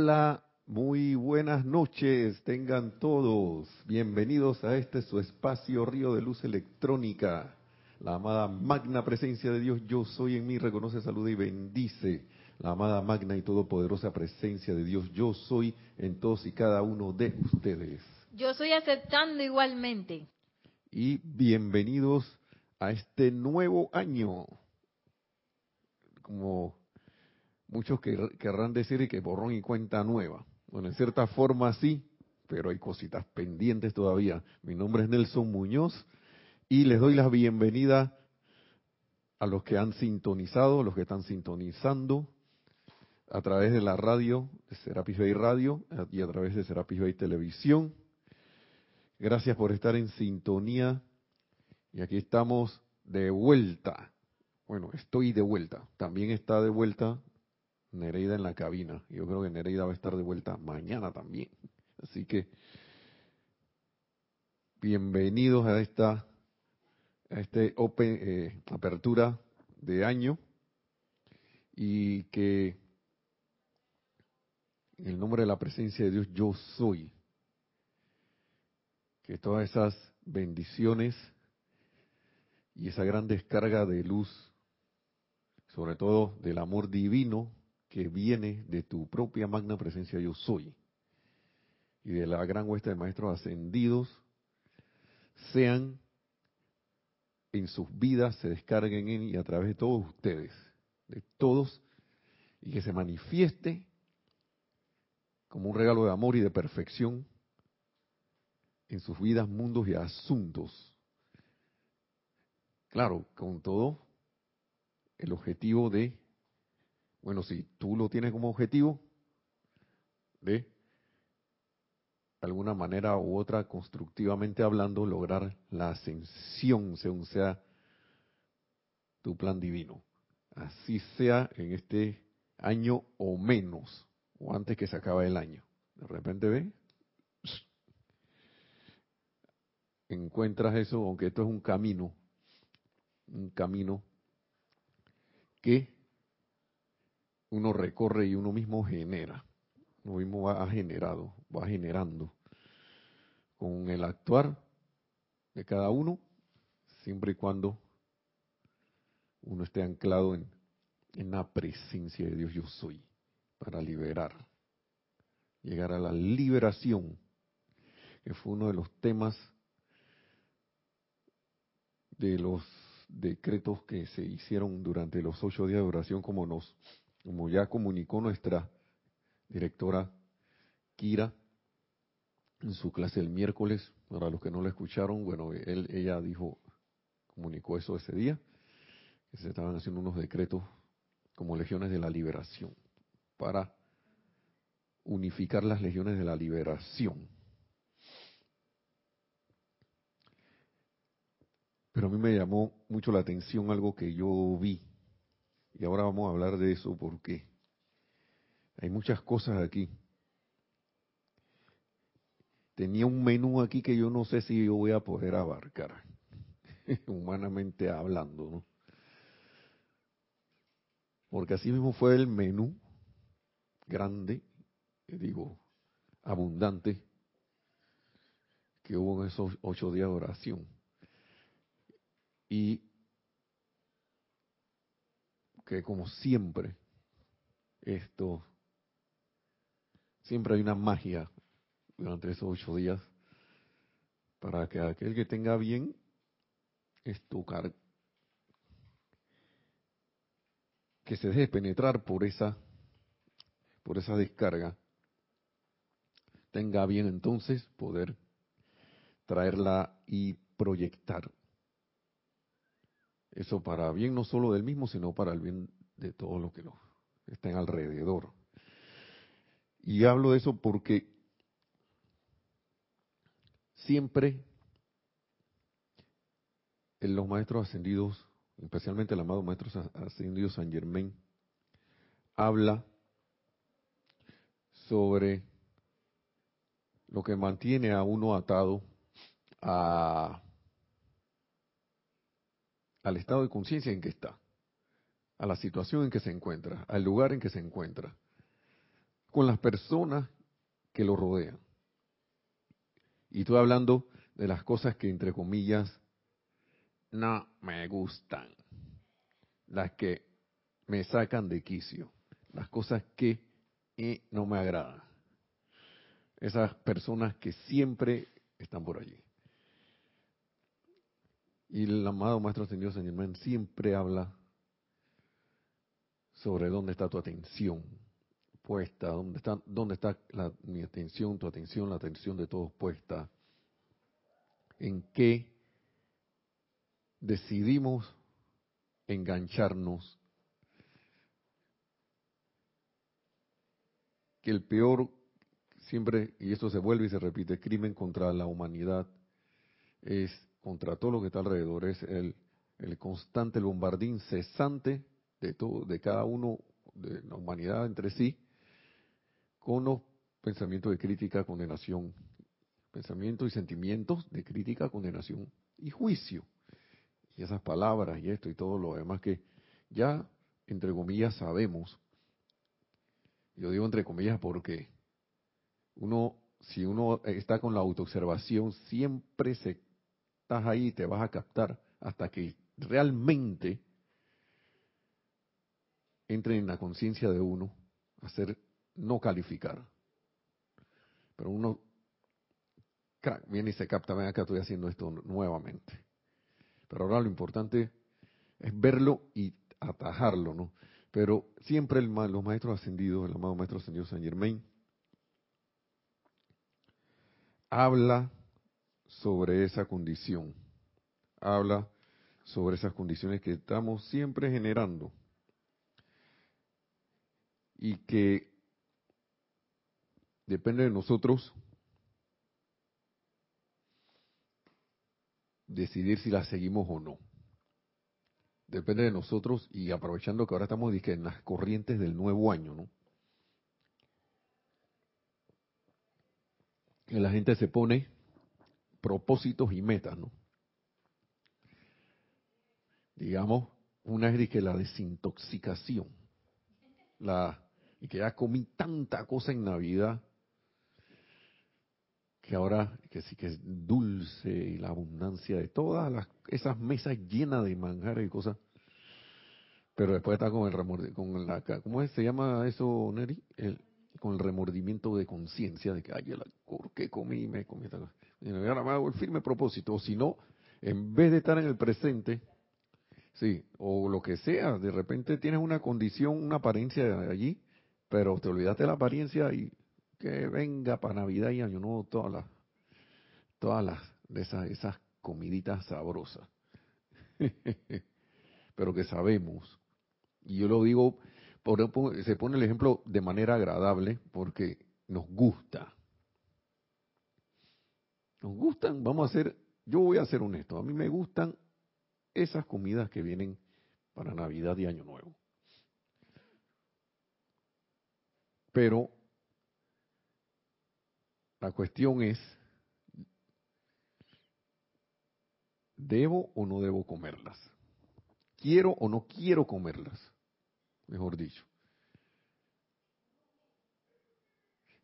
Hola, muy buenas noches, tengan todos. Bienvenidos a este su espacio Río de Luz Electrónica. La amada magna presencia de Dios, yo soy en mí, reconoce, saluda y bendice. La amada magna y todopoderosa presencia de Dios, yo soy en todos y cada uno de ustedes. Yo estoy aceptando igualmente. Y bienvenidos a este nuevo año. Como muchos querrán decir que borrón y cuenta nueva. Bueno, en cierta forma sí, pero hay cositas pendientes todavía. Mi nombre es Nelson Muñoz y les doy la bienvenida a los que han sintonizado, los que están sintonizando a través de la radio, Serapis Bay Radio y a través de Serapis Bay Televisión. Gracias por estar en sintonía. Y aquí estamos de vuelta. Bueno, estoy de vuelta. También está de vuelta Nereida en la cabina. Yo creo que Nereida va a estar de vuelta mañana también. Así que bienvenidos a esta a este open, eh, apertura de año y que en el nombre de la presencia de Dios yo soy que todas esas bendiciones y esa gran descarga de luz sobre todo del amor divino que viene de tu propia magna presencia yo soy y de la gran huesta de maestros ascendidos sean en sus vidas, se descarguen en y a través de todos ustedes, de todos, y que se manifieste como un regalo de amor y de perfección en sus vidas, mundos y asuntos. Claro, con todo el objetivo de bueno, si tú lo tienes como objetivo, de alguna manera u otra, constructivamente hablando, lograr la ascensión según sea tu plan divino. Así sea en este año o menos, o antes que se acabe el año. De repente ve, encuentras eso, aunque esto es un camino, un camino que uno recorre y uno mismo genera. Uno mismo va generado, va generando. Con el actuar de cada uno, siempre y cuando uno esté anclado en, en la presencia de Dios yo soy, para liberar, llegar a la liberación, que fue uno de los temas de los decretos que se hicieron durante los ocho días de oración, como nos como ya comunicó nuestra directora Kira en su clase el miércoles, para los que no la escucharon, bueno, él, ella dijo, comunicó eso ese día, que se estaban haciendo unos decretos como legiones de la liberación, para unificar las legiones de la liberación. Pero a mí me llamó mucho la atención algo que yo vi y ahora vamos a hablar de eso porque hay muchas cosas aquí. Tenía un menú aquí que yo no sé si yo voy a poder abarcar, humanamente hablando, ¿no? Porque así mismo fue el menú grande, digo, abundante, que hubo en esos ocho días de oración. Y que como siempre, esto, siempre hay una magia durante esos ocho días para que aquel que tenga bien es tocar, que se deje penetrar por esa, por esa descarga, tenga bien entonces poder traerla y proyectar eso para bien no solo del mismo, sino para el bien de todos los que lo estén alrededor. Y hablo de eso porque siempre en los maestros ascendidos, especialmente el amado maestro ascendido San Germain, habla sobre lo que mantiene a uno atado a al estado de conciencia en que está, a la situación en que se encuentra, al lugar en que se encuentra, con las personas que lo rodean. Y estoy hablando de las cosas que, entre comillas, no me gustan. Las que me sacan de quicio. Las cosas que eh, no me agradan. Esas personas que siempre están por allí. Y el amado Maestro Señor Señor Men siempre habla sobre dónde está tu atención puesta, dónde está, dónde está mi atención, tu atención, la atención de todos puesta, en qué decidimos engancharnos, que el peor siempre, y esto se vuelve y se repite, crimen contra la humanidad es contra todo lo que está alrededor, es el, el constante bombardín cesante de todo, de cada uno de la humanidad entre sí, con los pensamientos de crítica, condenación, pensamientos y sentimientos de crítica, condenación y juicio. Y esas palabras y esto y todo lo demás que ya, entre comillas, sabemos. Yo digo entre comillas porque uno, si uno está con la autoobservación, siempre se, estás ahí y te vas a captar hasta que realmente entre en la conciencia de uno, hacer no calificar. Pero uno viene y se capta, ven acá estoy haciendo esto nuevamente. Pero ahora lo importante es verlo y atajarlo, ¿no? Pero siempre los maestros ascendidos, el amado maestro ascendido San Germain, habla sobre esa condición, habla sobre esas condiciones que estamos siempre generando y que depende de nosotros decidir si las seguimos o no. Depende de nosotros y aprovechando que ahora estamos en las corrientes del nuevo año, ¿no? Que la gente se pone propósitos y metas, ¿no? Digamos, una es que la desintoxicación, la y que ya comí tanta cosa en Navidad que ahora que sí que es dulce y la abundancia de todas las, esas mesas llenas de manjares y cosas. Pero después está con el con la, ¿cómo se llama eso, Neri? El, con el remordimiento de conciencia de que, ay, ¿por qué comí me comí esta cosa? El firme propósito, o si no, en vez de estar en el presente, sí, o lo que sea, de repente tienes una condición, una apariencia allí, pero te olvidaste de la apariencia y que venga para Navidad y Año Nuevo todas las, todas las esas, esas comiditas sabrosas. pero que sabemos. Y yo lo digo, se pone el ejemplo de manera agradable porque nos gusta. Nos gustan, vamos a hacer, yo voy a ser honesto, a mí me gustan esas comidas que vienen para Navidad y Año Nuevo. Pero la cuestión es, ¿debo o no debo comerlas? ¿Quiero o no quiero comerlas? Mejor dicho.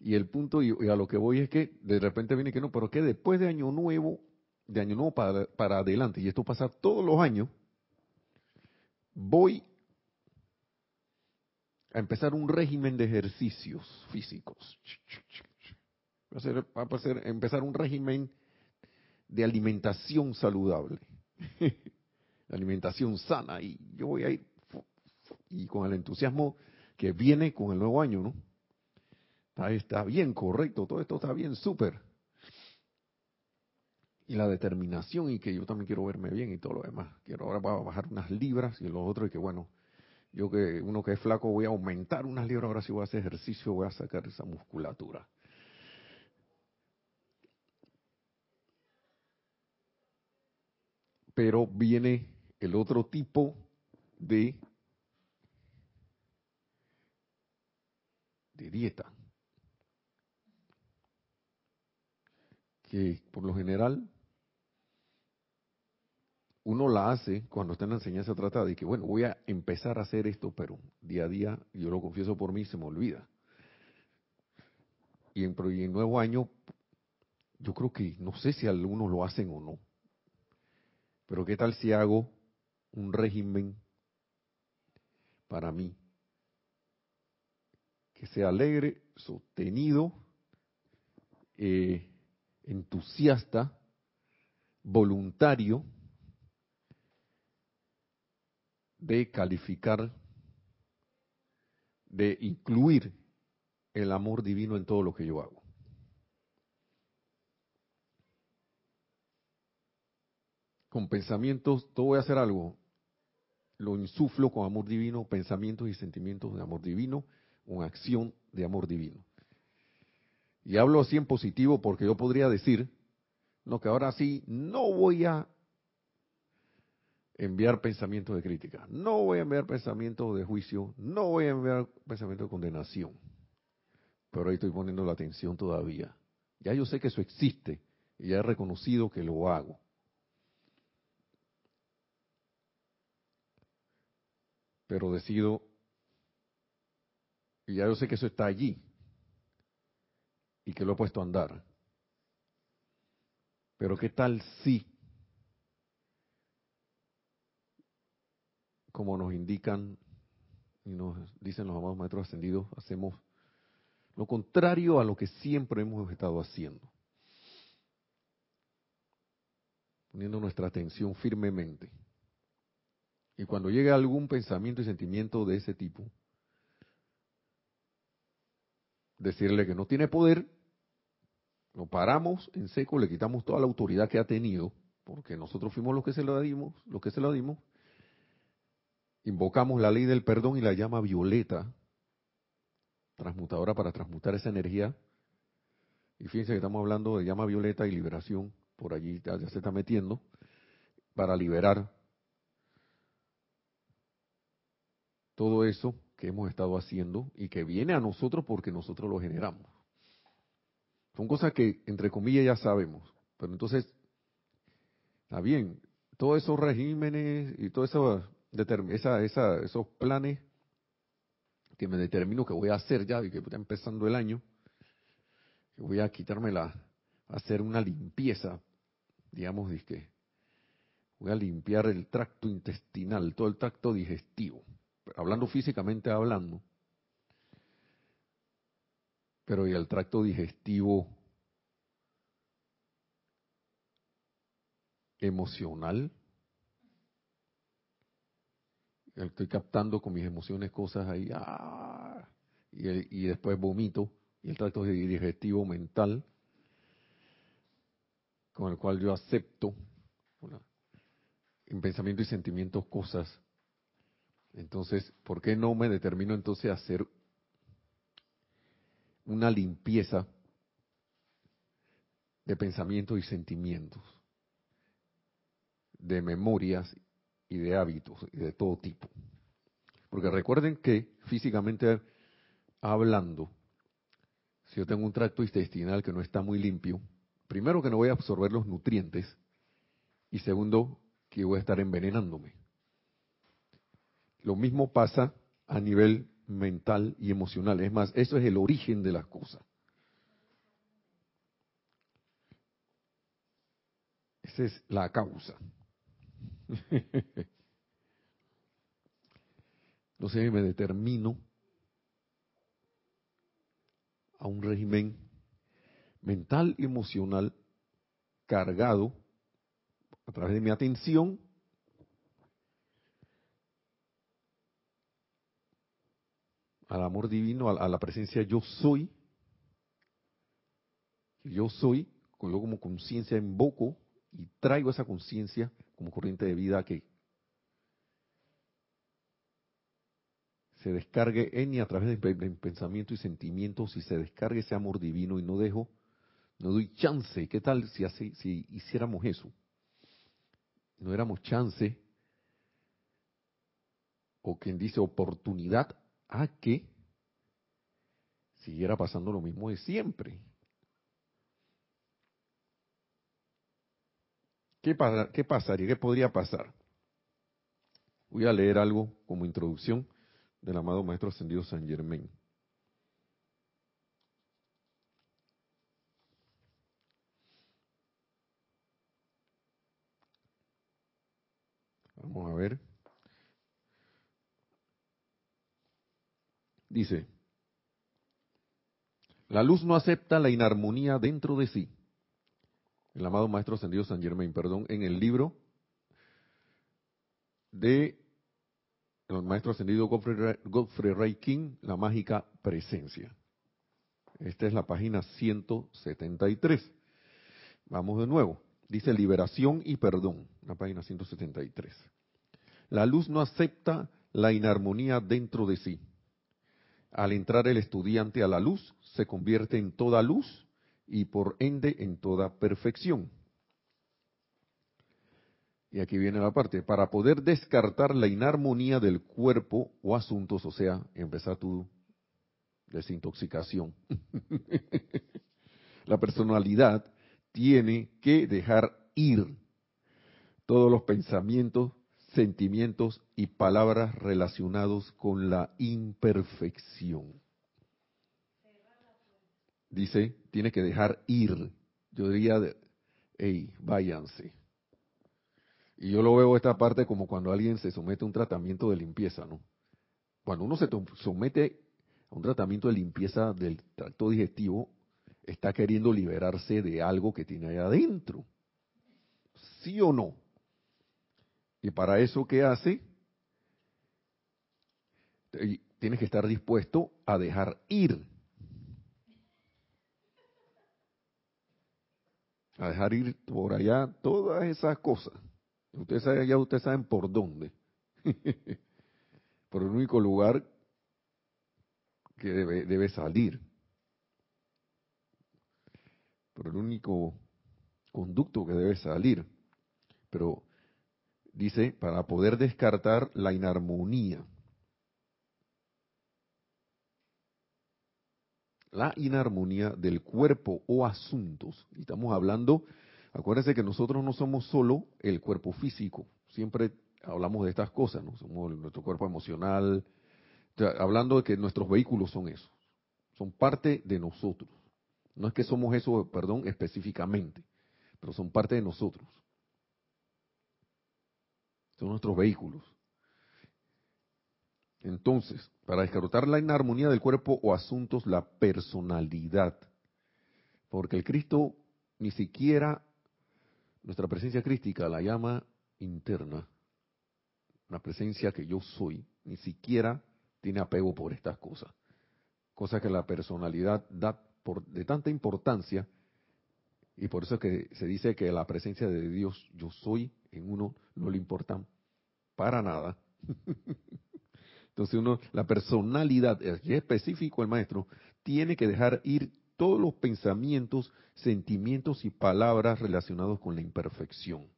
Y el punto, y a lo que voy es que de repente viene que no, pero que después de Año Nuevo, de Año Nuevo para, para adelante, y esto pasa todos los años, voy a empezar un régimen de ejercicios físicos. Va a, ser, va a empezar un régimen de alimentación saludable, alimentación sana. Y yo voy a ir, y con el entusiasmo que viene con el nuevo año, ¿no? Está, está bien, correcto, todo esto está bien, súper. Y la determinación y que yo también quiero verme bien y todo lo demás. Quiero ahora bajar unas libras y lo otro y que bueno, yo que uno que es flaco voy a aumentar unas libras, ahora si voy a hacer ejercicio voy a sacar esa musculatura. Pero viene el otro tipo de, de dieta, por lo general uno la hace cuando está en la enseñanza trata de que, bueno, voy a empezar a hacer esto, pero día a día, yo lo confieso por mí, se me olvida. y en, y en nuevo año, yo creo que no sé si algunos lo hacen o no. Pero ¿qué tal si hago un régimen para mí? Que sea alegre, sostenido, eh, entusiasta, voluntario, de calificar, de incluir el amor divino en todo lo que yo hago. Con pensamientos, todo voy a hacer algo, lo insuflo con amor divino, pensamientos y sentimientos de amor divino, con acción de amor divino. Y hablo así en positivo porque yo podría decir, no, que ahora sí, no voy a enviar pensamientos de crítica, no voy a enviar pensamientos de juicio, no voy a enviar pensamientos de condenación. Pero ahí estoy poniendo la atención todavía. Ya yo sé que eso existe y ya he reconocido que lo hago. Pero decido, y ya yo sé que eso está allí y que lo he puesto a andar. Pero ¿qué tal si como nos indican y nos dicen los amados maestros ascendidos, hacemos lo contrario a lo que siempre hemos estado haciendo. Poniendo nuestra atención firmemente. Y cuando llegue algún pensamiento y sentimiento de ese tipo, decirle que no tiene poder, lo paramos en seco, le quitamos toda la autoridad que ha tenido, porque nosotros fuimos los que se lo dimos, los que se lo dimos, invocamos la ley del perdón y la llama violeta, transmutadora para transmutar esa energía. Y fíjense que estamos hablando de llama violeta y liberación, por allí ya, se está metiendo, para liberar todo eso que hemos estado haciendo y que viene a nosotros porque nosotros lo generamos. Son cosas que, entre comillas, ya sabemos. Pero entonces, está bien, todos esos regímenes y todo eso esa, esa, esos planes que me determino que voy a hacer ya y que está empezando el año, que voy a quitarme la, hacer una limpieza, digamos, que voy a limpiar el tracto intestinal, todo el tracto digestivo, hablando físicamente hablando, pero y el tracto digestivo emocional, estoy captando con mis emociones cosas ahí, ah, y, después vomito, y el tracto digestivo mental, con el cual yo acepto en pensamiento y sentimientos cosas. Entonces, ¿por qué no me determino entonces a hacer una limpieza de pensamientos y sentimientos, de memorias y de hábitos y de todo tipo. Porque recuerden que físicamente hablando, si yo tengo un tracto intestinal que no está muy limpio, primero que no voy a absorber los nutrientes y segundo que voy a estar envenenándome. Lo mismo pasa a nivel mental y emocional. Es más, eso es el origen de las cosas. Esa es la causa. sé, me determino a un régimen mental y emocional cargado a través de mi atención al amor divino, a, la presencia yo soy, yo soy, yo como conciencia invoco y traigo esa conciencia como corriente de vida que se descargue en y a través de pensamiento y sentimientos y se descargue ese amor divino y no dejo, no doy chance. ¿Qué tal si, si hiciéramos eso? No éramos chance, o quien dice oportunidad, a que siguiera pasando lo mismo de siempre. ¿Qué, pasa, qué pasaría? ¿Qué podría pasar? Voy a leer algo como introducción del amado Maestro Ascendido San Germain. Vamos a ver. Dice, la luz no acepta la inarmonía dentro de sí. El amado Maestro Ascendido San Germain, perdón, en el libro de el Maestro Ascendido Godfrey Ray King, La Mágica Presencia. Esta es la página 173. Vamos de nuevo. Dice liberación y perdón, la página 173. La luz no acepta la inarmonía dentro de sí. Al entrar el estudiante a la luz, se convierte en toda luz y por ende en toda perfección. Y aquí viene la parte, para poder descartar la inarmonía del cuerpo o asuntos, o sea, empezar tu desintoxicación. la personalidad tiene que dejar ir todos los pensamientos, sentimientos y palabras relacionados con la imperfección. Dice, tiene que dejar ir. Yo diría, hey, váyanse. Y yo lo veo esta parte como cuando alguien se somete a un tratamiento de limpieza, ¿no? Cuando uno se somete a un tratamiento de limpieza del tracto digestivo, está queriendo liberarse de algo que tiene ahí adentro. ¿Sí o no? Y para eso, ¿qué hace? Tienes que estar dispuesto a dejar ir. A dejar ir por allá todas esas cosas. Ustedes saben, ya ustedes saben por dónde. por el único lugar que debe, debe salir por el único conducto que debe salir. Pero dice, para poder descartar la inarmonía. La inarmonía del cuerpo o asuntos. Y estamos hablando, acuérdense que nosotros no somos solo el cuerpo físico, siempre hablamos de estas cosas, ¿no? Somos nuestro cuerpo emocional, hablando de que nuestros vehículos son esos, son parte de nosotros. No es que somos eso, perdón, específicamente, pero son parte de nosotros. Son nuestros vehículos. Entonces, para descartar la inarmonía del cuerpo o asuntos, la personalidad. Porque el Cristo ni siquiera, nuestra presencia crística la llama interna, una presencia que yo soy, ni siquiera tiene apego por estas cosas. Cosa que la personalidad da de tanta importancia, y por eso que se dice que la presencia de Dios, yo soy, en uno no le importan para nada. Entonces uno, la personalidad, es específico el maestro, tiene que dejar ir todos los pensamientos, sentimientos y palabras relacionados con la imperfección.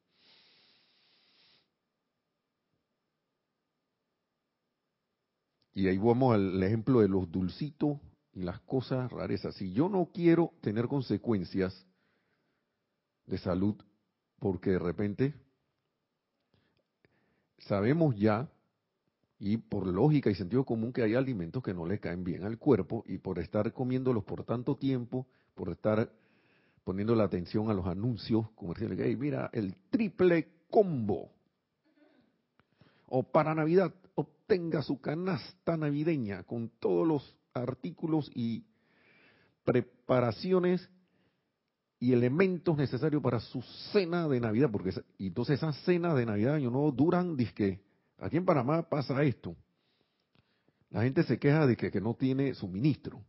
Y ahí vamos al ejemplo de los dulcitos y las cosas rarezas. Si yo no quiero tener consecuencias de salud, porque de repente sabemos ya, y por lógica y sentido común, que hay alimentos que no le caen bien al cuerpo, y por estar comiéndolos por tanto tiempo, por estar poniendo la atención a los anuncios comerciales, hey, mira, el triple combo. O para Navidad, obtenga su canasta navideña con todos los artículos y preparaciones y elementos necesarios para su cena de Navidad, porque entonces esas cenas de Navidad año nuevo duran, que aquí en Panamá pasa esto. La gente se queja de que, que no tiene suministro.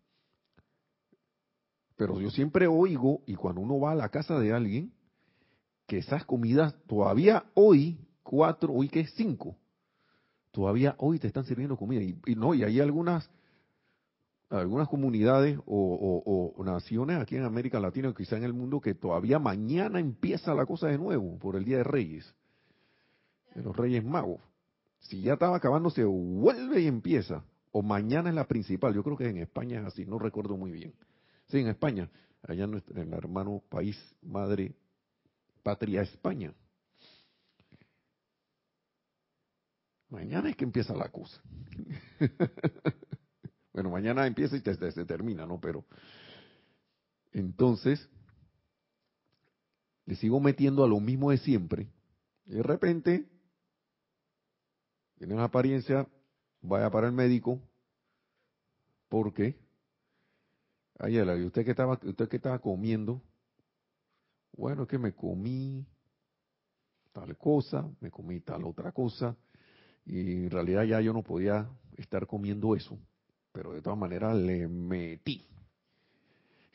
Pero yo siempre oigo, y cuando uno va a la casa de alguien, que esas comidas todavía hoy, cuatro, hoy que es cinco, todavía hoy te están sirviendo comida. Y, y no, y hay algunas algunas comunidades o, naciones aquí en América Latina, quizá en el mundo, que todavía mañana empieza la cosa de nuevo por el Día de Reyes, de los Reyes Magos. Si ya estaba acabando, se vuelve y empieza. O mañana es la principal. Yo creo que en España es así, no recuerdo muy bien. Sí, en España, allá en, el hermano país, madre, patria España. Mañana es que empieza la cosa. Bueno, mañana empieza y se termina, ¿no? Pero entonces le sigo metiendo a lo mismo de siempre. Y de repente tiene una apariencia, vaya para el médico, porque, ay, usted que estaba, usted que estaba comiendo, bueno, es que me comí tal cosa, me comí tal otra cosa, y en realidad ya yo no podía estar comiendo eso, pero de todas maneras le metí.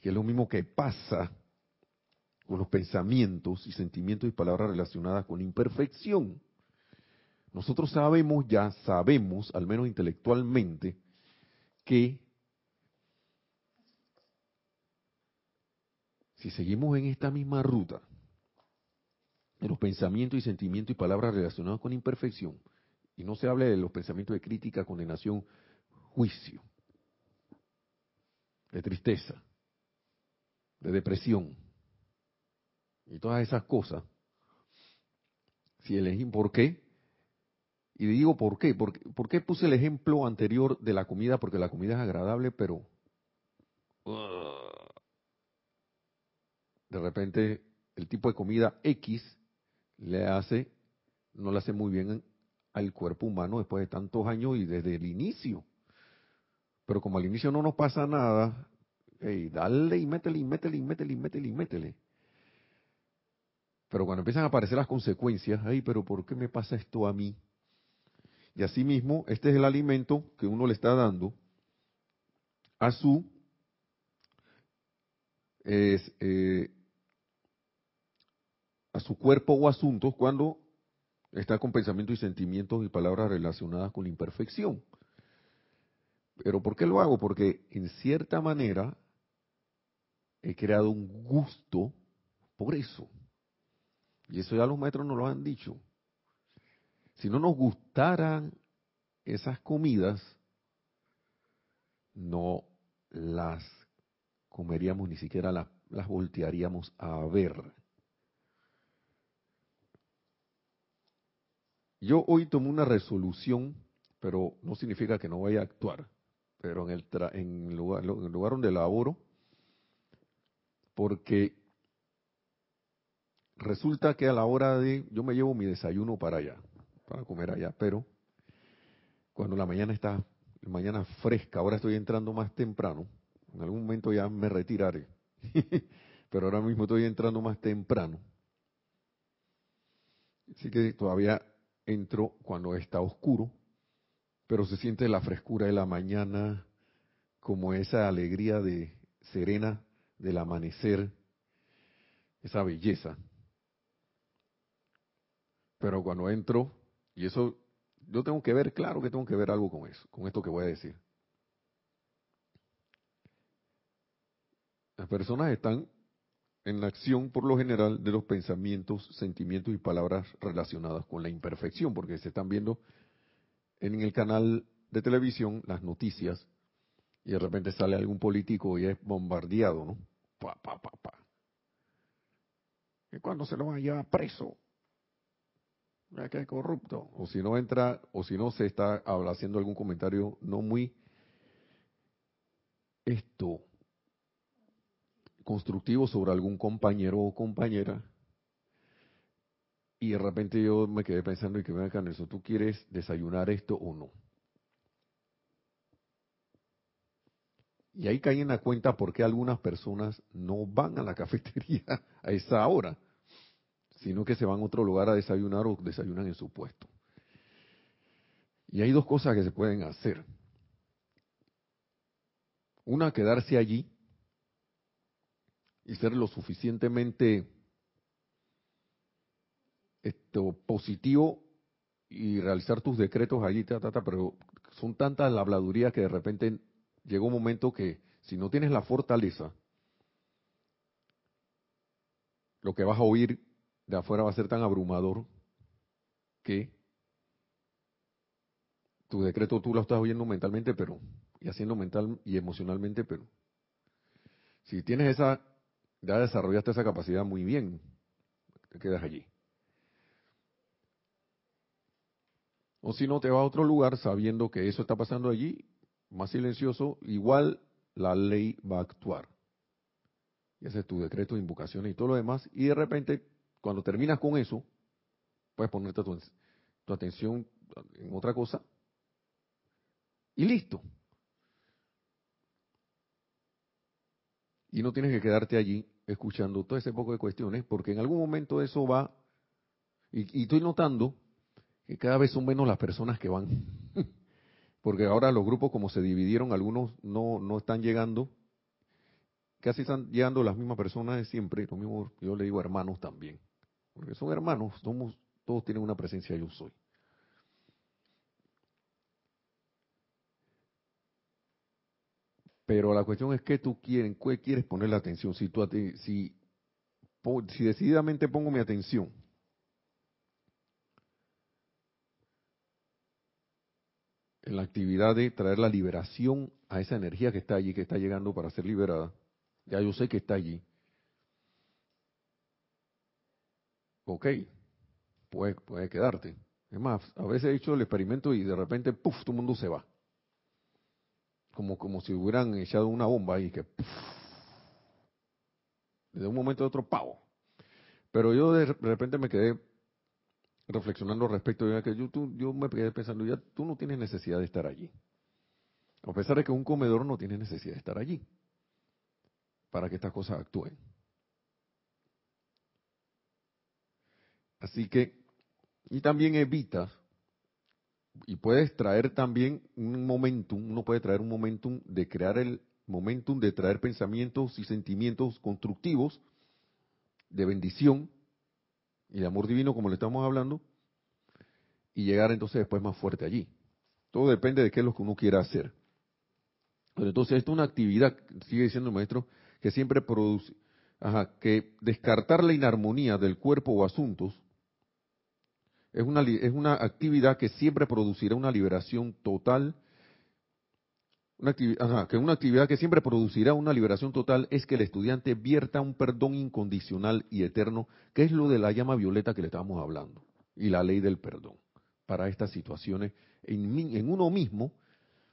Que es lo mismo que pasa con los pensamientos y sentimientos y palabras relacionadas con imperfección. Nosotros sabemos ya, sabemos, al menos intelectualmente, que si seguimos en esta misma ruta de los pensamientos y sentimientos y palabras relacionados con imperfección, y no se hable de los pensamientos de crítica, condenación, juicio, de tristeza, de depresión, y todas esas cosas, si elegí por qué, y digo por qué, ¿Por, ¿por qué puse el ejemplo anterior de la comida? Porque la comida es agradable, pero de repente el tipo de comida X le hace, no le hace muy bien al cuerpo humano después de tantos años y desde el inicio. Pero como al inicio no nos pasa nada, hey, dale y métele y métele y métele y métele y métele. Pero cuando empiezan a aparecer las consecuencias, ay, pero ¿por qué me pasa esto a mí? Y asimismo, este es el alimento que uno le está dando a su eh, a su cuerpo o asuntos cuando está con pensamientos y sentimientos y palabras relacionadas con la imperfección. Pero ¿por qué lo hago? Porque en cierta manera he creado un gusto por eso. Y eso ya los maestros nos lo han dicho. Si no nos gustaran esas comidas, no las comeríamos, ni siquiera las, las voltearíamos a ver. Yo hoy tomo una resolución, pero no significa que no vaya a actuar. Pero en el, en el, lugar, en el lugar donde laboro, porque resulta que a la hora de, yo me llevo mi desayuno para allá, para comer allá, pero cuando la mañana está, mañana fresca, ahora estoy entrando más temprano, en algún momento ya me retiraré, pero ahora mismo estoy entrando más temprano. Así que todavía entro cuando está oscuro, pero se siente la frescura de la mañana, como esa alegría de serena del amanecer, esa belleza. Pero cuando entro, y eso, yo tengo que ver, claro que tengo que ver algo con eso, con esto que voy a decir. Las personas están en la acción por lo general de los pensamientos, sentimientos y palabras relacionadas con la imperfección, porque se están viendo en el canal de televisión las noticias y de repente sale algún político y es bombardeado, ¿no? Pa, pa, pa, pa. ¿Y cuando se lo van a llevar preso? que es corrupto. O si no entra, o si no se está haciendo algún comentario no muy esto constructivo sobre algún compañero o compañera. Y de repente yo me quedé pensando y que me en eso, ¿tú quieres desayunar esto o no? Y ahí caí en la cuenta por qué algunas personas no van a la cafetería a esa hora, sino que se van a otro lugar a desayunar o desayunan en su puesto. Y hay dos cosas que se pueden hacer. Una, quedarse allí y ser lo suficientemente esto, positivo y realizar tus decretos allí, ta, pero son tantas la habladuría que de repente llega un momento que si no tienes la fortaleza, lo que vas a oír de afuera va a ser tan abrumador que tu decreto tú lo estás oyendo mentalmente, pero y haciendo mental y emocionalmente, pero si tienes esa ya desarrollaste esa capacidad muy bien, te quedas allí. O si no, te vas a otro lugar sabiendo que eso está pasando allí, más silencioso, igual la ley va a actuar. Y ese es tu decreto de invocaciones y todo lo demás. Y de repente, cuando terminas con eso, puedes ponerte tu, tu atención en otra cosa y listo. Y no tienes que quedarte allí escuchando todo ese poco de cuestiones, porque en algún momento eso va, y, y estoy notando cada vez son menos las personas que van, porque ahora los grupos como se dividieron, algunos no, no están llegando, casi están llegando las mismas personas de siempre, lo mismo yo le digo hermanos también, porque son hermanos, somos, todos tienen una presencia yo soy. Pero la cuestión es que tú quieres, ¿qué quieres poner la atención? Si, tú, si, si decididamente pongo mi atención en la actividad de traer la liberación a esa energía que está allí, que está llegando para ser liberada, ya yo sé que está allí. Ok, puede, puede quedarte. Es más, a veces he hecho el experimento y de repente, puff, todo el mundo se va como, como si hubieran echado una bomba y que de un momento a otro pavo. Pero yo de repente me quedé reflexionando al respecto yo, yo me quedé pensando, ya tú no tienes necesidad de estar allí. A pesar de que un comedor no tiene necesidad de estar allí para que estas cosas actúen. Así que, y también evitas y puedes traer también un momentum, uno puede traer un momentum de crear el momentum de traer pensamientos y sentimientos constructivos de bendición y de amor divino como le estamos hablando y llegar entonces después más fuerte allí. Todo depende de qué es lo que uno quiera hacer. entonces, esto es una actividad, sigue diciendo el maestro, que siempre produce, ajá, que descartar la inarmonía del cuerpo o asuntos es una, es una actividad que siempre producirá una liberación total. Una que una actividad que siempre producirá una liberación total es que el estudiante vierta un perdón incondicional y eterno, que es lo de la llama violeta que le estábamos hablando, y la ley del perdón para estas situaciones en, uno mismo,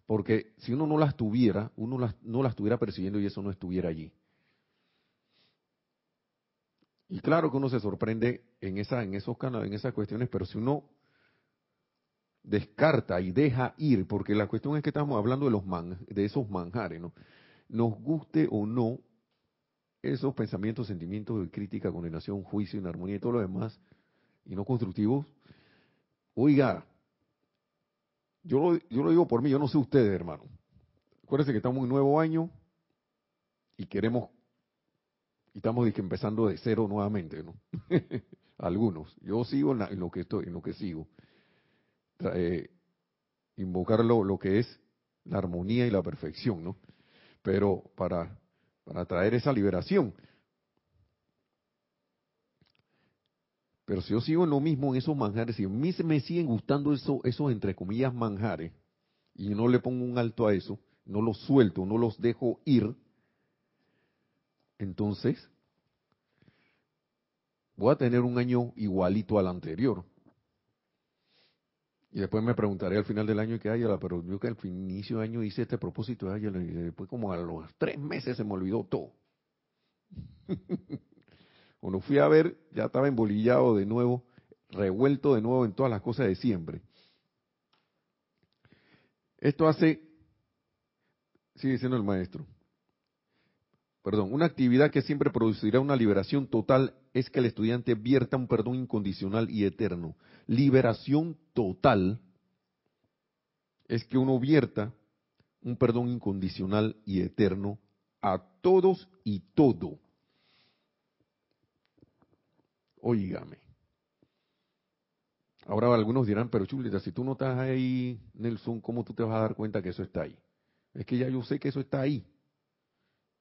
porque si uno no las tuviera, uno las, no las estuviera persiguiendo y eso no estuviera allí. Y claro que uno se sorprende en, esa, en esos en esas cuestiones, pero si uno descarta y deja ir, porque la cuestión es que estamos hablando de los de esos manjares, ¿no? Nos guste o no esos pensamientos, sentimientos de crítica, condenación, juicio, inarmonía y todo lo demás, y no constructivos, oiga, yo lo, yo lo digo por mí, yo no sé ustedes, hermano. Acuérdense que estamos en un nuevo año y queremos y estamos empezando de cero nuevamente, ¿no? Algunos. Yo sigo en, lo que estoy, en lo que sigo. Eh, invocar lo, que es la armonía y la perfección, ¿no? Pero para, para traer esa liberación. Pero si yo sigo en lo mismo, en esos manjares, si a mí me siguen gustando eso, esos, entre comillas, manjares, y no le pongo un alto a eso, no los suelto, no los dejo ir, entonces voy a tener un año igualito al anterior. Y después me preguntaré al final del año que haya, pero yo que al inicio de año hice este propósito y después como a los tres meses se me olvidó todo. Cuando fui a ver, ya estaba embolillado de nuevo, revuelto de nuevo en todas las cosas de siempre. Esto hace, sigue diciendo el maestro, perdón, una actividad que siempre producirá una liberación total es que el estudiante vierta un perdón incondicional y eterno. Liberación total es que uno vierta un perdón incondicional y eterno a todos y todo. Óigame. Ahora algunos dirán, pero chulita, si tú no estás ahí, Nelson, ¿cómo tú te vas a dar cuenta que eso está ahí? Es que ya yo sé que eso está ahí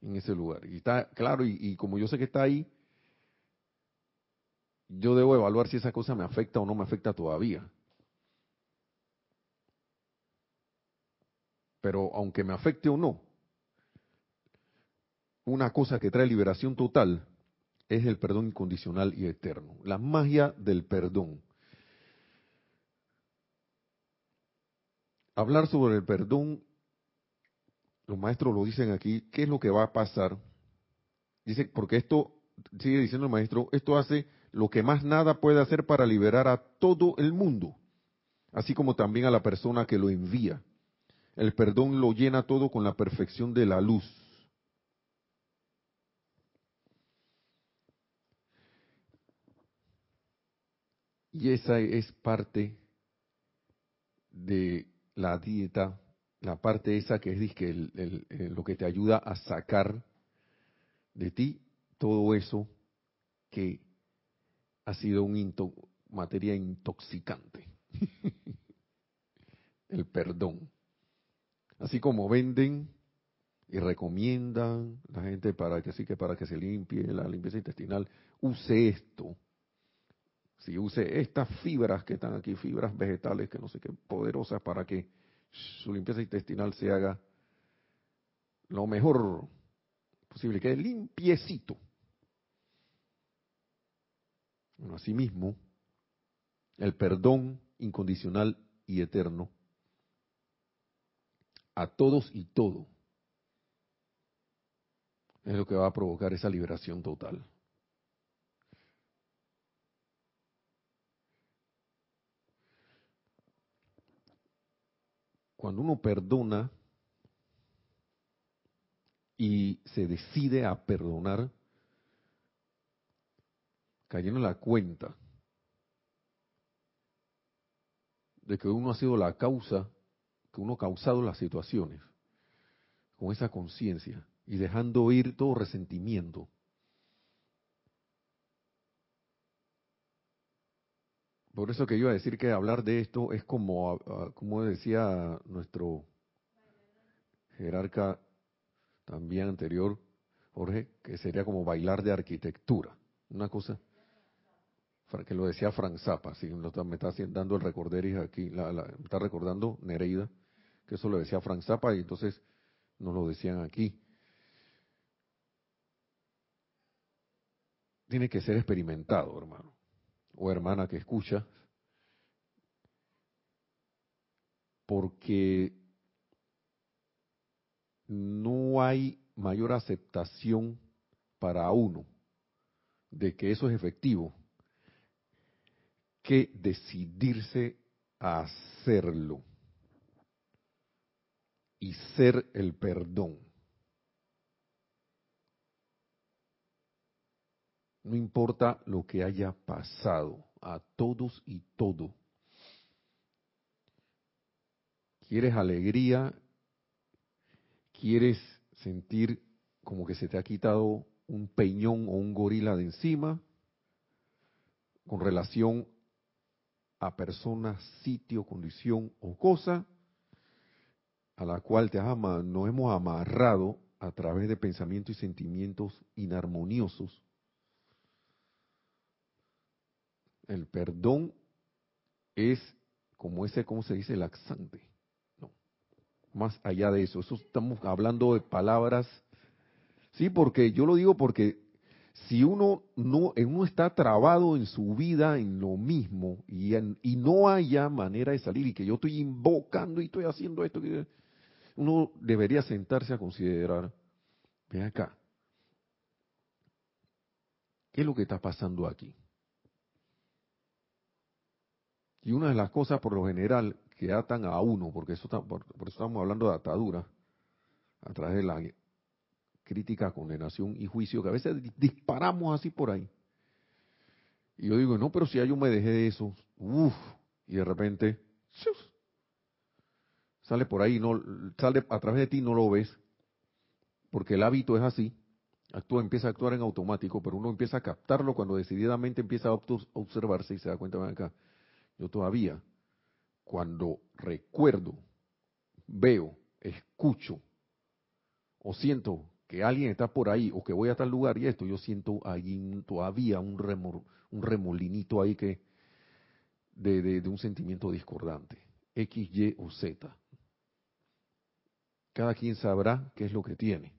en ese lugar. Y está claro, y, como yo sé que está ahí, yo debo evaluar si esa cosa me afecta o no me afecta todavía. Pero aunque me afecte o no, una cosa que trae liberación total es el perdón incondicional y eterno, la magia del perdón. Hablar sobre el perdón los maestros lo dicen aquí, ¿qué es lo que va a pasar? Dice, porque esto, sigue diciendo el maestro, esto hace lo que más nada puede hacer para liberar a todo el mundo. así como también a la persona que lo envía. El perdón lo llena todo con la perfección de la luz. Y esa es parte de la dieta, la parte esa que es que lo que te ayuda a sacar de ti todo eso que ha sido una materia intoxicante. el perdón. Así como venden y recomiendan la gente para que sí que para que se limpie la limpieza intestinal, use esto. Si use estas fibras que están aquí, fibras vegetales que no sé qué, poderosas para que su limpieza intestinal se haga lo mejor posible, quede limpiecito. Bueno, asimismo, el perdón incondicional y eterno a todos y todo es lo que va a provocar esa liberación total. Cuando uno perdona y se decide a perdonar, cayendo en la cuenta de que uno ha sido la causa, que uno ha causado las situaciones, con esa conciencia y dejando ir todo resentimiento. Por eso que iba a decir que hablar de esto es como, como decía nuestro jerarca también anterior, Jorge, que sería como bailar de arquitectura. Una cosa que lo decía Frank Zappa, si me está dando el recorderis aquí, la, me está recordando Nereida, que eso lo decía Frank Zappa y entonces nos lo decían aquí. Tiene que ser experimentado, hermano, o hermana que escucha, porque no hay mayor aceptación para uno de que eso es efectivo que decidirse a hacerlo y ser el perdón. No importa lo que haya pasado, a todos y todo. ¿Quieres alegría? ¿Quieres sentir como que se te ha quitado un peñón o un gorila de encima? Con relación a persona, sitio, condición o cosa a la cual te ama, nos hemos amarrado a través de pensamientos y sentimientos inarmoniosos. El perdón es como ese, ¿cómo se dice? Laxante. No. Más allá de eso, eso estamos hablando de palabras. Sí, porque yo lo digo porque si uno no, uno está trabado en su vida en lo mismo y no haya manera de salir y que yo estoy invocando y estoy haciendo esto, uno debería sentarse a considerar, ven acá, ¿qué es lo que está pasando aquí? Y una de las cosas por lo general que atan a uno, porque eso por, por eso estamos hablando de atadura, a través de la crítica, condenación y juicio, que a veces disparamos así por ahí. Y yo digo, no, pero si ya yo me dejé de eso, uff, y de repente, sale por ahí, no, sale a través de ti, no lo ves, porque el hábito es así, actúa, empieza a actuar en automático, pero uno empieza a captarlo cuando decididamente empieza a observarse y se da cuenta, ven acá, yo todavía, cuando recuerdo, veo, escucho o siento que alguien está por ahí o que voy a tal lugar y esto, yo siento ahí todavía un, un remolinito ahí que de, de, un sentimiento discordante, X, Y o Z. Cada quien sabrá qué es lo que tiene.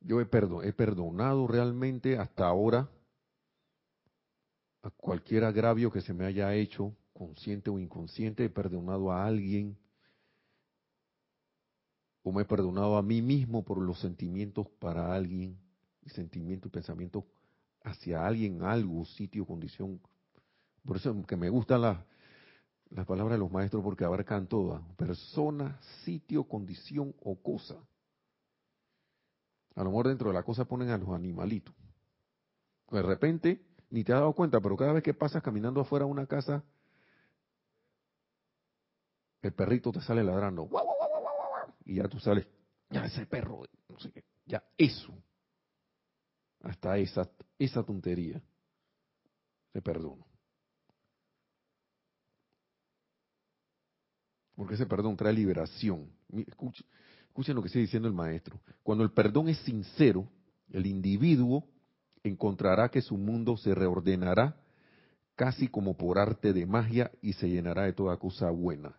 Yo he, he perdonado realmente hasta ahora a cualquier agravio que se me haya hecho, consciente o inconsciente, he perdonado a alguien o me he perdonado a mí mismo por los sentimientos para alguien, sentimientos y pensamientos hacia alguien, algo, sitio, condición. Por eso que me gustan las, las palabras de los maestros porque abarcan todas. Persona, sitio, condición o cosa. A lo mejor dentro de la cosa ponen a los animalitos. De repente, ni te has dado cuenta, pero cada vez que pasas caminando afuera de una casa, el perrito te sale ladrando. Y ya tú sales, ya ese perro, no sé qué, ya eso. Hasta esa, esa tontería. Te perdono. Porque ese perdón trae liberación. Escuchen, escuchen lo que sigue diciendo el maestro. Cuando el perdón es sincero, el individuo encontrará que su mundo se reordenará casi como por arte de magia y se llenará de toda cosa buena.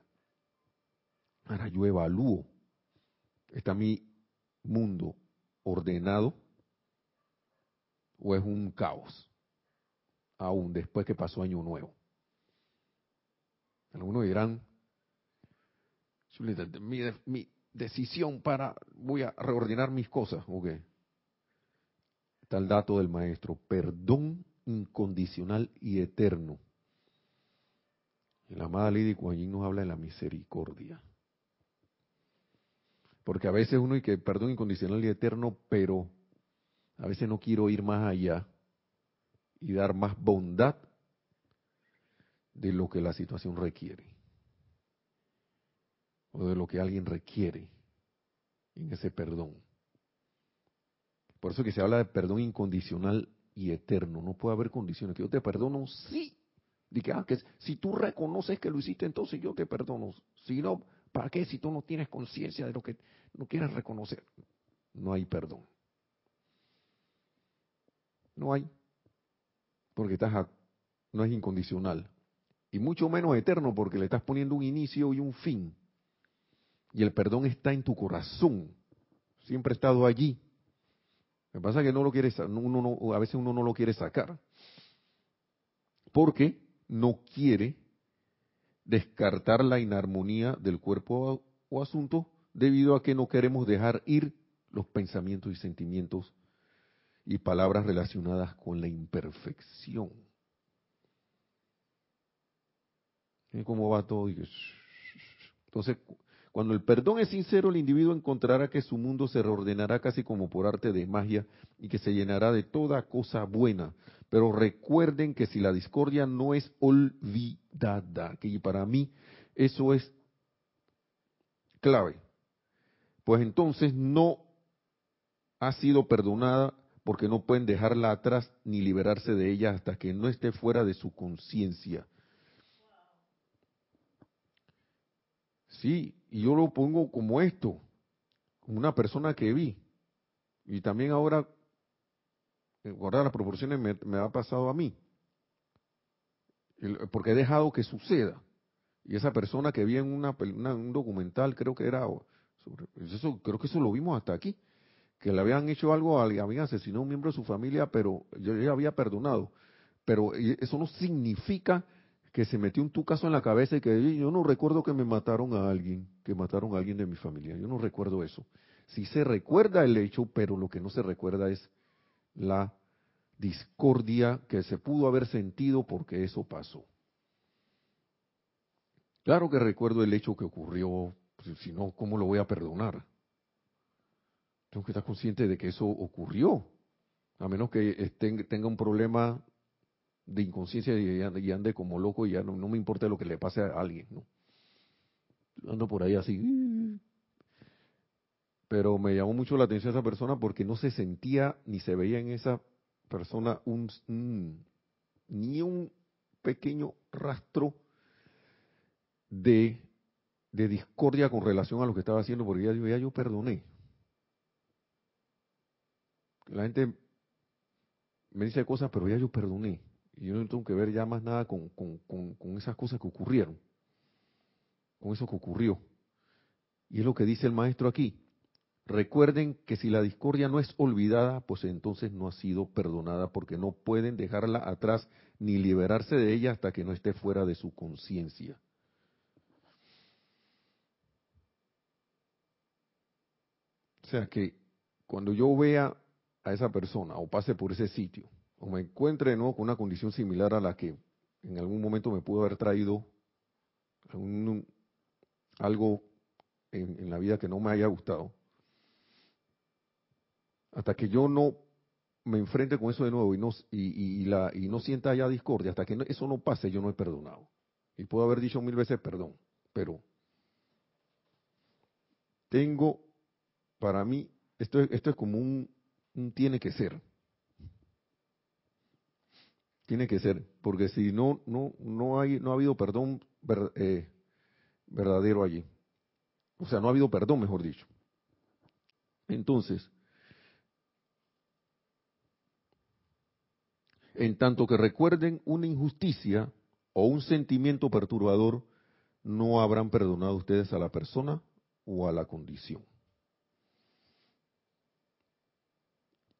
Ahora yo evalúo, ¿está mi mundo ordenado o es un caos? Aún después que pasó año nuevo. Algunos dirán, mi, mi decisión para, voy a reordenar mis cosas, ¿ok? Está el dato del maestro, perdón incondicional y eterno. Y la amada Lidia Kuan nos habla de la misericordia. Porque a veces uno y que perdón incondicional y eterno, pero a veces no quiero ir más allá y dar más bondad de lo que la situación requiere. O de lo que alguien requiere en ese perdón. Por eso que se habla de perdón incondicional y eterno. No puede haber condiciones. Que yo te perdono, sí. Ah, si tú reconoces que lo hiciste, entonces yo te perdono. Si no, ¿Para qué si tú no tienes conciencia de lo que no quieres reconocer? No hay perdón. No hay. Porque estás no es incondicional. Y mucho menos eterno porque le estás poniendo un inicio y un fin. Y el perdón está en tu corazón. Siempre ha estado allí. Lo que pasa es que no lo quieres, uno no, a veces uno no lo quiere sacar. Porque no quiere descartar la inarmonía del cuerpo o asunto debido a que no queremos dejar ir los pensamientos y sentimientos y palabras relacionadas con la imperfección. ¿Cómo va todo? Entonces, cuando el perdón es sincero, el individuo encontrará que su mundo se reordenará casi como por arte de magia y que se llenará de toda cosa buena. Pero recuerden que si la discordia no es olvidada, que para mí eso es clave, pues entonces no ha sido perdonada porque no pueden dejarla atrás ni liberarse de ella hasta que no esté fuera de su conciencia. Sí, y yo lo pongo como esto, una persona que vi. Y también ahora, guardar las proporciones, me, ha pasado a mí. porque he dejado que suceda. Y esa persona que vi en una, un documental, creo que era, eso, creo que eso lo vimos hasta aquí, que le habían hecho algo, habían asesinado a un miembro de su familia, pero yo ya había perdonado. Pero eso no significa que se metió un tucazo en la cabeza y que yo no recuerdo que me mataron a alguien, que mataron a alguien de mi familia. Yo no recuerdo eso. Sí se recuerda el hecho, pero lo que no se recuerda es la discordia que se pudo haber sentido porque eso pasó. Claro que recuerdo el hecho que ocurrió, pues, si no, ¿cómo lo voy a perdonar? Tengo que estar consciente de que eso ocurrió, a menos que tenga un problema de inconsciencia y ande, como loco y ya no, me importa lo que le pase a alguien, ¿no? Ando por ahí así. Pero me llamó mucho la atención esa persona porque no se sentía ni se veía en esa persona un, ni un pequeño rastro de, de, discordia con relación a lo que estaba haciendo, porque ya, ya yo perdoné. La gente me dice cosas, pero ya yo perdoné. Y yo no tengo que ver ya más nada con, esas cosas que ocurrieron, con eso que ocurrió. Y es lo que dice el maestro aquí. Recuerden que si la discordia no es olvidada, pues entonces no ha sido perdonada porque no pueden dejarla atrás ni liberarse de ella hasta que no esté fuera de su conciencia. O sea que cuando yo vea a esa persona o pase por ese sitio o me encuentre de nuevo con una condición similar a la que en algún momento me pudo haber traído algo en, la vida que no me haya gustado, hasta que yo no me enfrente con eso de nuevo y no, y, la, y no sienta ya discordia, hasta que eso no pase, yo no he perdonado. Y puedo haber dicho mil veces perdón, pero tengo, para mí, esto, esto es como un, tiene que ser. Tiene que ser, porque si no, no, no hay, no ha habido perdón eh, verdadero allí. O sea, no ha habido perdón, mejor dicho. Entonces, en tanto que recuerden una injusticia o un sentimiento perturbador, no habrán perdonado ustedes a la persona o a la condición.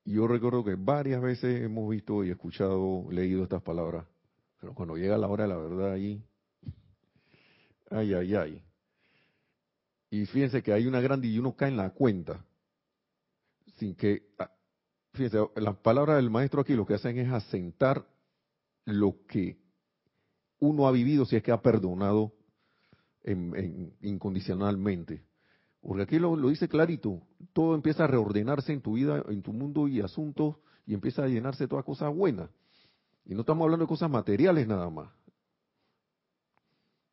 Yo recuerdo que varias veces hemos visto y escuchado, leído estas palabras, pero cuando llega la hora de la verdad ahí, ay, ay, ay. Y fíjense que hay una grande y uno cae en la cuenta, sin que, ah, fíjense, las palabras del maestro aquí lo que hacen es asentar lo que uno ha vivido si es que ha perdonado incondicionalmente. Porque aquí lo, dice clarito, todo empieza a reordenarse en tu vida, en tu mundo y asuntos, y empieza a llenarse de todas cosas buenas. Y no estamos hablando de cosas materiales nada más,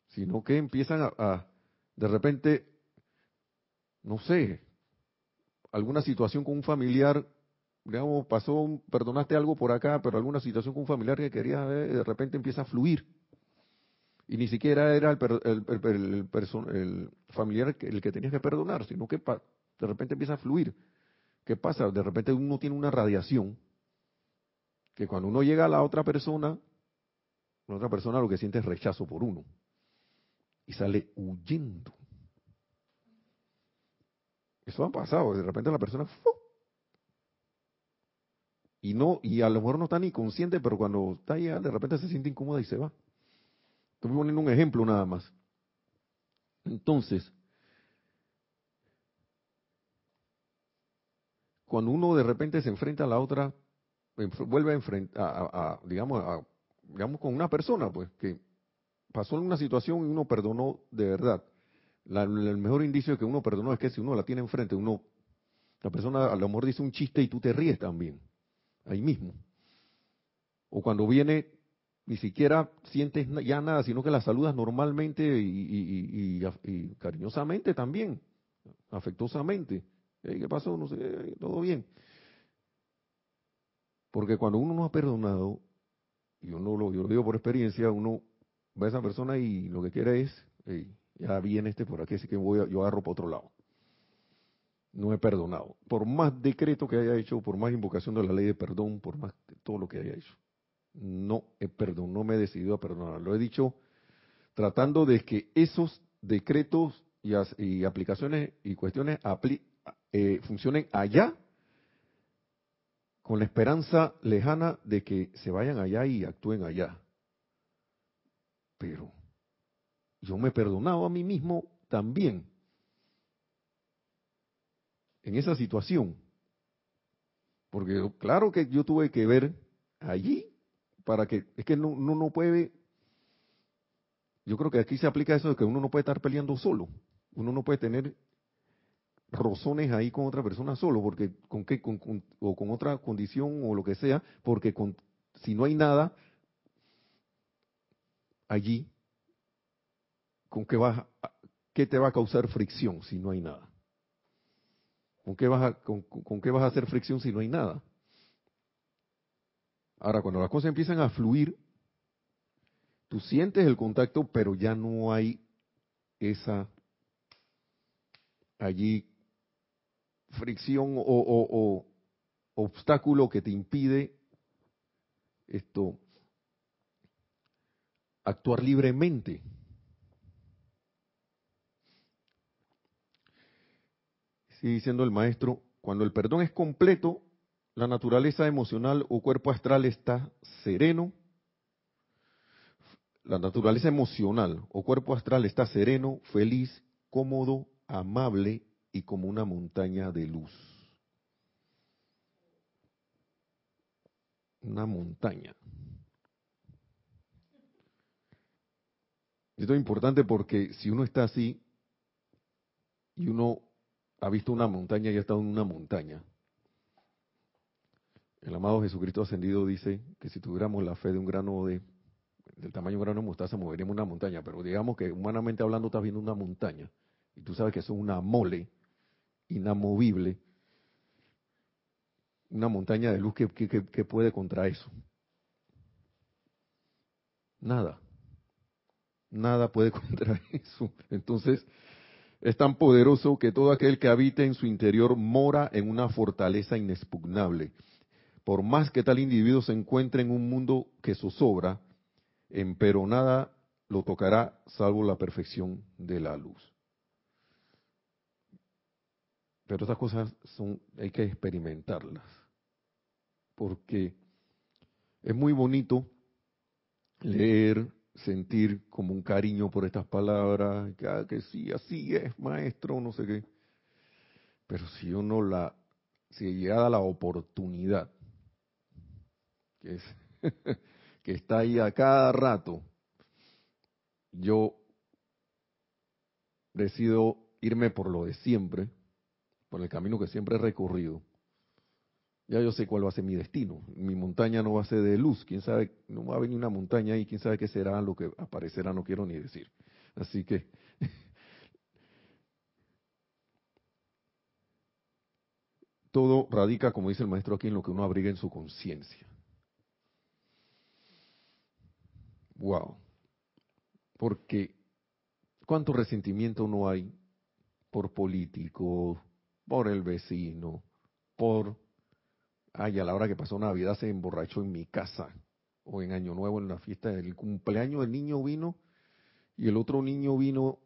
sino que empiezan a de repente no sé, alguna situación con un familiar, digamos, pasó, perdonaste algo por acá, pero alguna situación con un familiar que quería ver, de repente empieza a fluir. Y ni siquiera era el, el, familiar el que tenías que perdonar, sino que de repente empieza a fluir. ¿Qué pasa? De repente uno tiene una radiación que cuando uno llega a la otra persona, la otra persona lo que siente es rechazo por uno. Y sale huyendo. Eso ha pasado, de repente la persona y no y a lo mejor no está ni consciente, pero cuando está allá de repente se siente incómoda y se va. Estoy poniendo un ejemplo nada más. Entonces, cuando uno de repente se enfrenta a la otra, vuelve a enfrentar, digamos, a, digamos con una persona, pues, que pasó en una situación y uno perdonó de verdad el mejor indicio de que uno perdonó es que si uno la tiene enfrente, uno, la persona a lo mejor dice un chiste y tú te ríes también, ahí mismo. O cuando viene, ni siquiera sientes ya nada, sino que la saludas normalmente y, cariñosamente también, afectuosamente. ¿Qué pasó? No sé, todo bien. Porque cuando uno no ha perdonado, y uno lo, yo lo digo por experiencia, uno ve a esa persona y lo que quiere es, ya viene este por aquí, así que voy yo agarro para otro lado. No he perdonado. Por más decreto que haya hecho, por más invocación de la ley de perdón, por más todo lo que haya hecho. No he perdonado, no me he decidido a perdonar. Lo he dicho tratando de que esos decretos y, aplicaciones y cuestiones eh, funcionen allá con la esperanza lejana de que se vayan allá y actúen allá. Pero yo me he perdonado a mí mismo también en esa situación. Porque claro que yo tuve que ver allí para que, es que uno no puede, yo creo que aquí se aplica eso de que uno no puede estar peleando solo, uno no puede tener rozones ahí con otra persona solo, porque con qué, con, o con otra condición o lo que sea, porque con, si no hay nada allí, ¿con qué, vas qué te va a causar fricción si no hay nada? ¿Con qué, vas a, con, qué vas a hacer fricción si no hay nada? Ahora, cuando las cosas empiezan a fluir, tú sientes el contacto, pero ya no hay esa allí fricción o, obstáculo que te impide esto actuar libremente. diciendo el maestro, cuando el perdón es completo, la naturaleza emocional o cuerpo astral está sereno, la naturaleza emocional o cuerpo astral está sereno, feliz, cómodo, amable y como una montaña de luz. una montaña. Esto es importante porque si uno está así y uno ha visto una montaña y ha estado en una montaña, el amado Jesucristo ascendido dice que si tuviéramos la fe de un grano de del tamaño de un grano de mostaza moveríamos una montaña, pero digamos que humanamente hablando estás viendo una montaña y tú sabes que eso es una mole inamovible, una montaña de luz que, que puede contra eso. Nada. Nada puede contra eso. Entonces, es tan poderoso que todo aquel que habite en su interior mora en una fortaleza inexpugnable. Por más que tal individuo se encuentre en un mundo que zozobra, pero nada lo tocará salvo la perfección de la luz. Pero estas cosas son, hay que experimentarlas, porque es muy bonito leer, sentir como un cariño por estas palabras, que, ah, que sí, así es, maestro, no sé qué. Pero si uno la, si llegada la oportunidad, que es que está ahí a cada rato, yo decido irme por lo de siempre, por el camino que siempre he recorrido. Ya yo sé cuál va a ser mi destino. Mi montaña no va a ser de luz. Quién sabe, no va a venir una montaña y quién sabe qué será lo que aparecerá, no quiero ni decir. Así que todo radica, como dice el maestro aquí, en lo que uno abriga en su conciencia. Wow. Porque cuánto resentimiento no hay por políticos, por el vecino, por ay, a la hora que pasó Navidad se emborrachó en mi casa o en Año Nuevo en la fiesta del cumpleaños el niño vino y el otro niño vino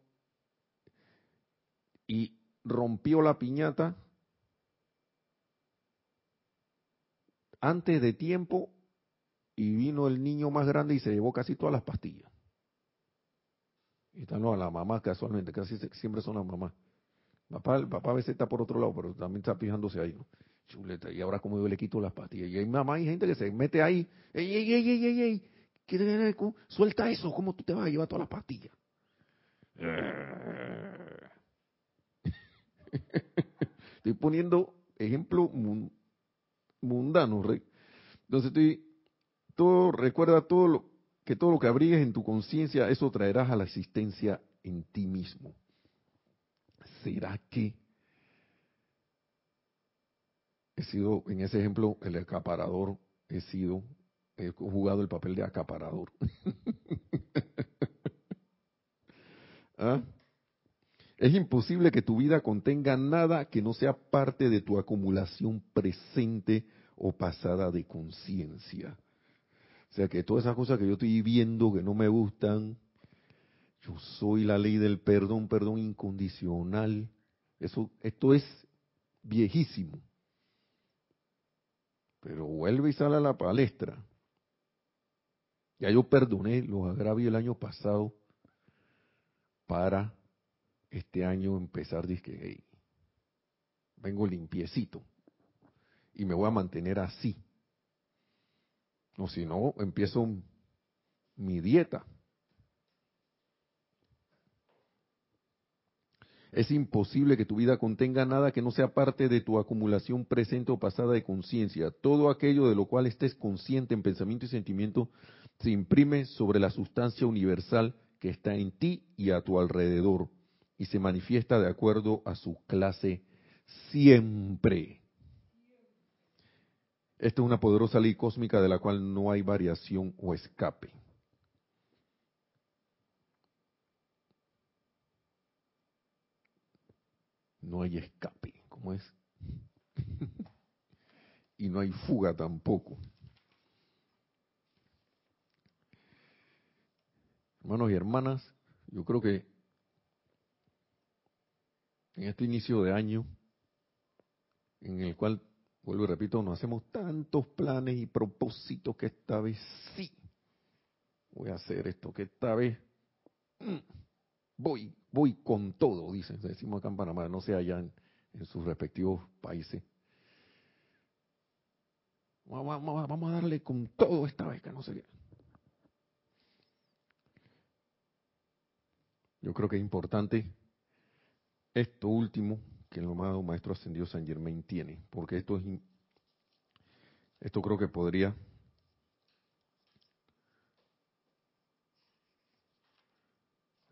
y rompió la piñata antes de tiempo y vino el niño más grande y se llevó casi todas las pastillas. Y están no, la mamá casualmente, casi siempre son las mamás. Papá, el papá a veces está por otro lado, pero también está fijándose ahí, ¿no? Chuleta, y ahora como yo le quito las pastillas. Y hay mamá y gente que se mete ahí, ey, ey, ey, ey, ey, ey, ¿Qué, suelta eso, ¿cómo tú te vas a llevar todas las pastillas? estoy poniendo ejemplo mundano, Rey. Entonces estoy todo, recuerda todo lo, que todo lo que abrigues en tu conciencia, eso traerás a la existencia en ti mismo. ¿Será que he sido, en ese ejemplo, el acaparador, he sido, he jugado el papel de acaparador? ¿Ah? Es imposible que tu vida contenga nada que no sea parte de tu acumulación presente o pasada de conciencia. O sea que todas esas cosas que yo estoy viendo que no me gustan, yo soy la ley del perdón, perdón incondicional. Eso, esto es viejísimo. Pero vuelve y sale a la palestra. Ya yo perdoné los agravios el año pasado para este año empezar, que vengo limpiecito y me voy a mantener así. O si no, empiezo mi dieta. Es imposible que tu vida contenga nada que no sea parte de tu acumulación presente o pasada de conciencia. Todo aquello de lo cual estés consciente en pensamiento y sentimiento se imprime sobre la sustancia universal que está en ti y a tu alrededor y se manifiesta de acuerdo a su clase siempre. Esta es una poderosa ley cósmica de la cual no hay variación o escape. No hay escape, ¿cómo es? y no hay fuga tampoco. Hermanos y hermanas, yo creo que en este inicio de año, en el cual vuelvo y repito, no hacemos tantos planes y propósitos que esta vez sí voy a hacer esto, que esta vez mm, voy, voy con todo, dicen, decimos acá en Panamá, no sé allá en, sus respectivos países. Vamos, a darle con todo esta vez, que no sé qué. Yo creo que es importante esto último que el amado Maestro Ascendido San Germain tiene, porque esto es esto creo que podría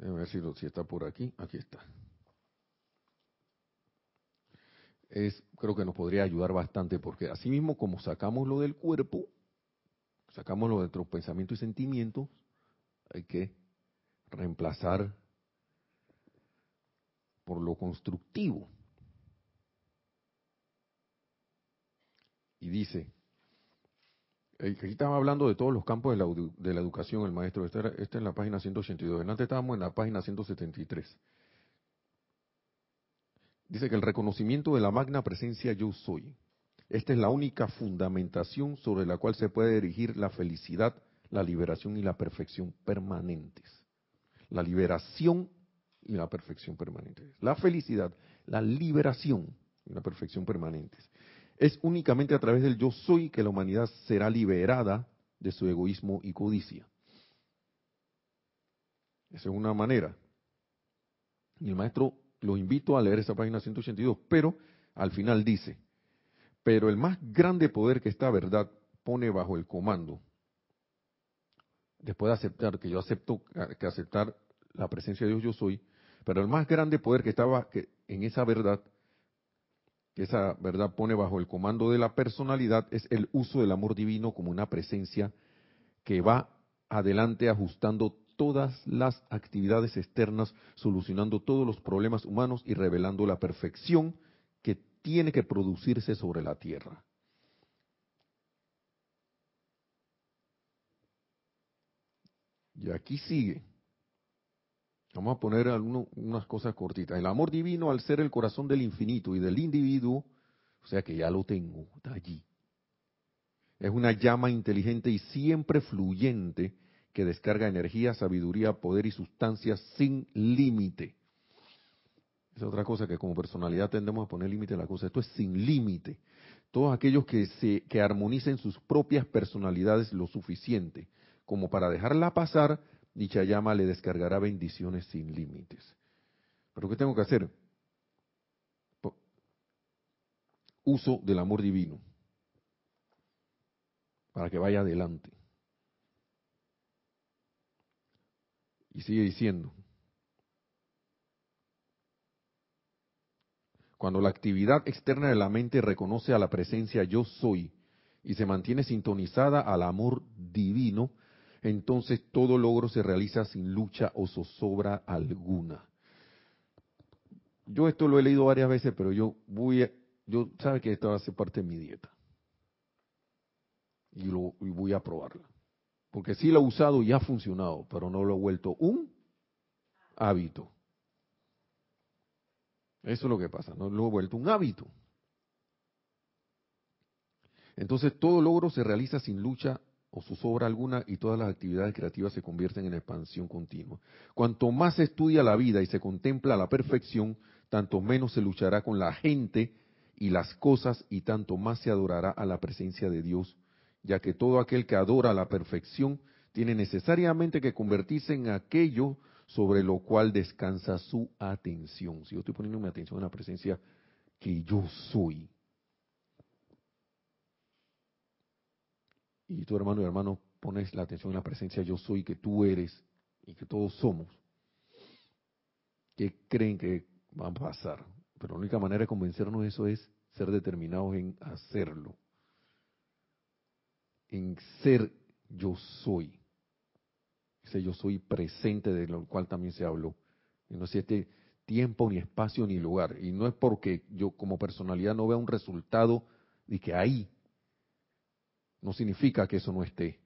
a ver si, si está por aquí. Aquí está. Es, creo que nos podría ayudar bastante porque así mismo como sacamos lo del cuerpo, sacamos lo de nuestros pensamientos y sentimientos, hay que reemplazar por lo constructivo. Y dice, Aquí estaba hablando de todos los campos de la, educación, el maestro. Esta, era, es la página 182. Antes estábamos en la página 173. Dice que el reconocimiento de la magna presencia yo soy. Esta es la única fundamentación sobre la cual se puede dirigir la felicidad, la liberación y la perfección permanentes. La liberación y la perfección permanentes. La felicidad, la liberación y la perfección permanentes. Es únicamente a través del yo soy que la humanidad será liberada de su egoísmo y codicia. Esa es una manera. Y el maestro lo invito a leer esa página 182, pero al final dice, pero el más grande poder que esta verdad pone bajo el comando, después de aceptar que yo acepto que aceptar la presencia de Dios yo soy, pero el más grande poder que estaba en esa verdad esa verdad pone bajo el comando de la personalidad es el uso del amor divino como una presencia que va adelante ajustando todas las actividades externas, solucionando todos los problemas humanos y revelando la perfección que tiene que producirse sobre la tierra. Y aquí sigue. Vamos a poner unas cosas cortitas. El amor divino, al ser el corazón del infinito y del individuo, o sea que ya lo tengo, está allí. Es una llama inteligente y siempre fluyente que descarga energía, sabiduría, poder y sustancia sin límite. Es otra cosa que como personalidad tendemos a poner límite a la cosa. Esto es sin límite. Todos aquellos que, se, que armonicen sus propias personalidades lo suficiente como para dejarla pasar dicha llama le descargará bendiciones sin límites. ¿Pero qué tengo que hacer? Uso del amor divino para que vaya adelante. Y sigue diciendo, cuando la actividad externa de la mente reconoce a la presencia yo soy y se mantiene sintonizada al amor divino, entonces todo logro se realiza sin lucha o zozobra alguna. Yo esto lo he leído varias veces, pero yo voy a, yo sabe que esto ser parte de mi dieta. Y voy a probarla. Porque sí lo he usado y ha funcionado, pero no lo he vuelto un hábito. Eso es lo que pasa, no lo he vuelto un hábito. Entonces todo logro se realiza sin lucha o su sobra alguna y todas las actividades creativas se convierten en expansión continua. Cuanto más se estudia la vida y se contempla la perfección, tanto menos se luchará con la gente y las cosas y tanto más se adorará a la presencia de Dios, ya que todo aquel que adora la perfección tiene necesariamente que convertirse en aquello sobre lo cual descansa su atención. Si yo estoy poniendo mi atención en la presencia que yo soy, y tu hermano y hermano pones la atención en la presencia yo soy, que tú eres y que todos somos, que creen que va a pasar. Pero la única manera de convencernos de eso es ser determinados en hacerlo, en ser yo soy. Ese yo soy presente de lo cual también se habló. Y no este tiempo, ni espacio, ni lugar. Y no es porque yo como personalidad no vea un resultado de que ahí no significa que eso no esté.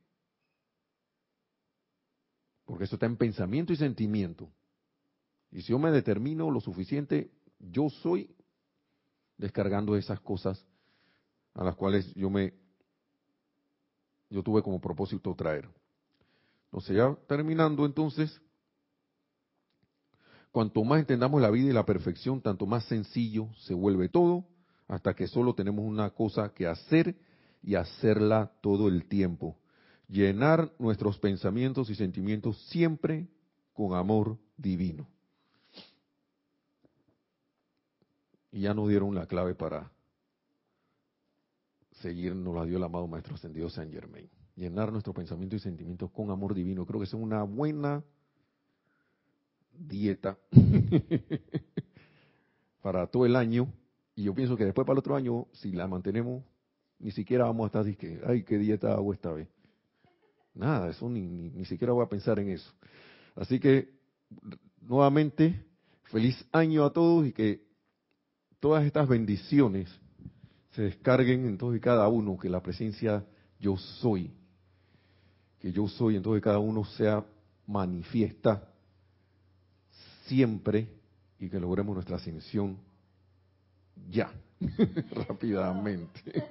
Porque eso está en pensamiento y sentimiento. Y si yo me determino lo suficiente, yo soy descargando esas cosas a las cuales yo me yo tuve como propósito traer. Entonces ya terminando entonces, cuanto más entendamos la vida y la perfección, tanto más sencillo se vuelve todo, hasta que solo tenemos una cosa que hacer y hacerla todo el tiempo. Llenar nuestros pensamientos y sentimientos siempre con amor divino. Y ya nos dieron la clave para seguir, nos la dio el amado Maestro Ascendido San Germain. Llenar nuestros pensamientos y sentimientos con amor divino. Creo que es una buena dieta para todo el año. Y yo pienso que después para el otro año, si la mantenemos, ni siquiera vamos a estar que, ay, qué dieta hago esta vez. Nada, eso ni, ni, ni siquiera voy a pensar en eso. Así que, nuevamente, feliz año a todos y que todas estas bendiciones se descarguen en todos y cada uno, que la presencia yo soy, que yo soy en todos y cada uno sea manifiesta siempre y que logremos nuestra ascensión ya, rápidamente.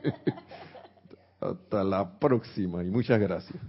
Hasta la próxima y muchas gracias.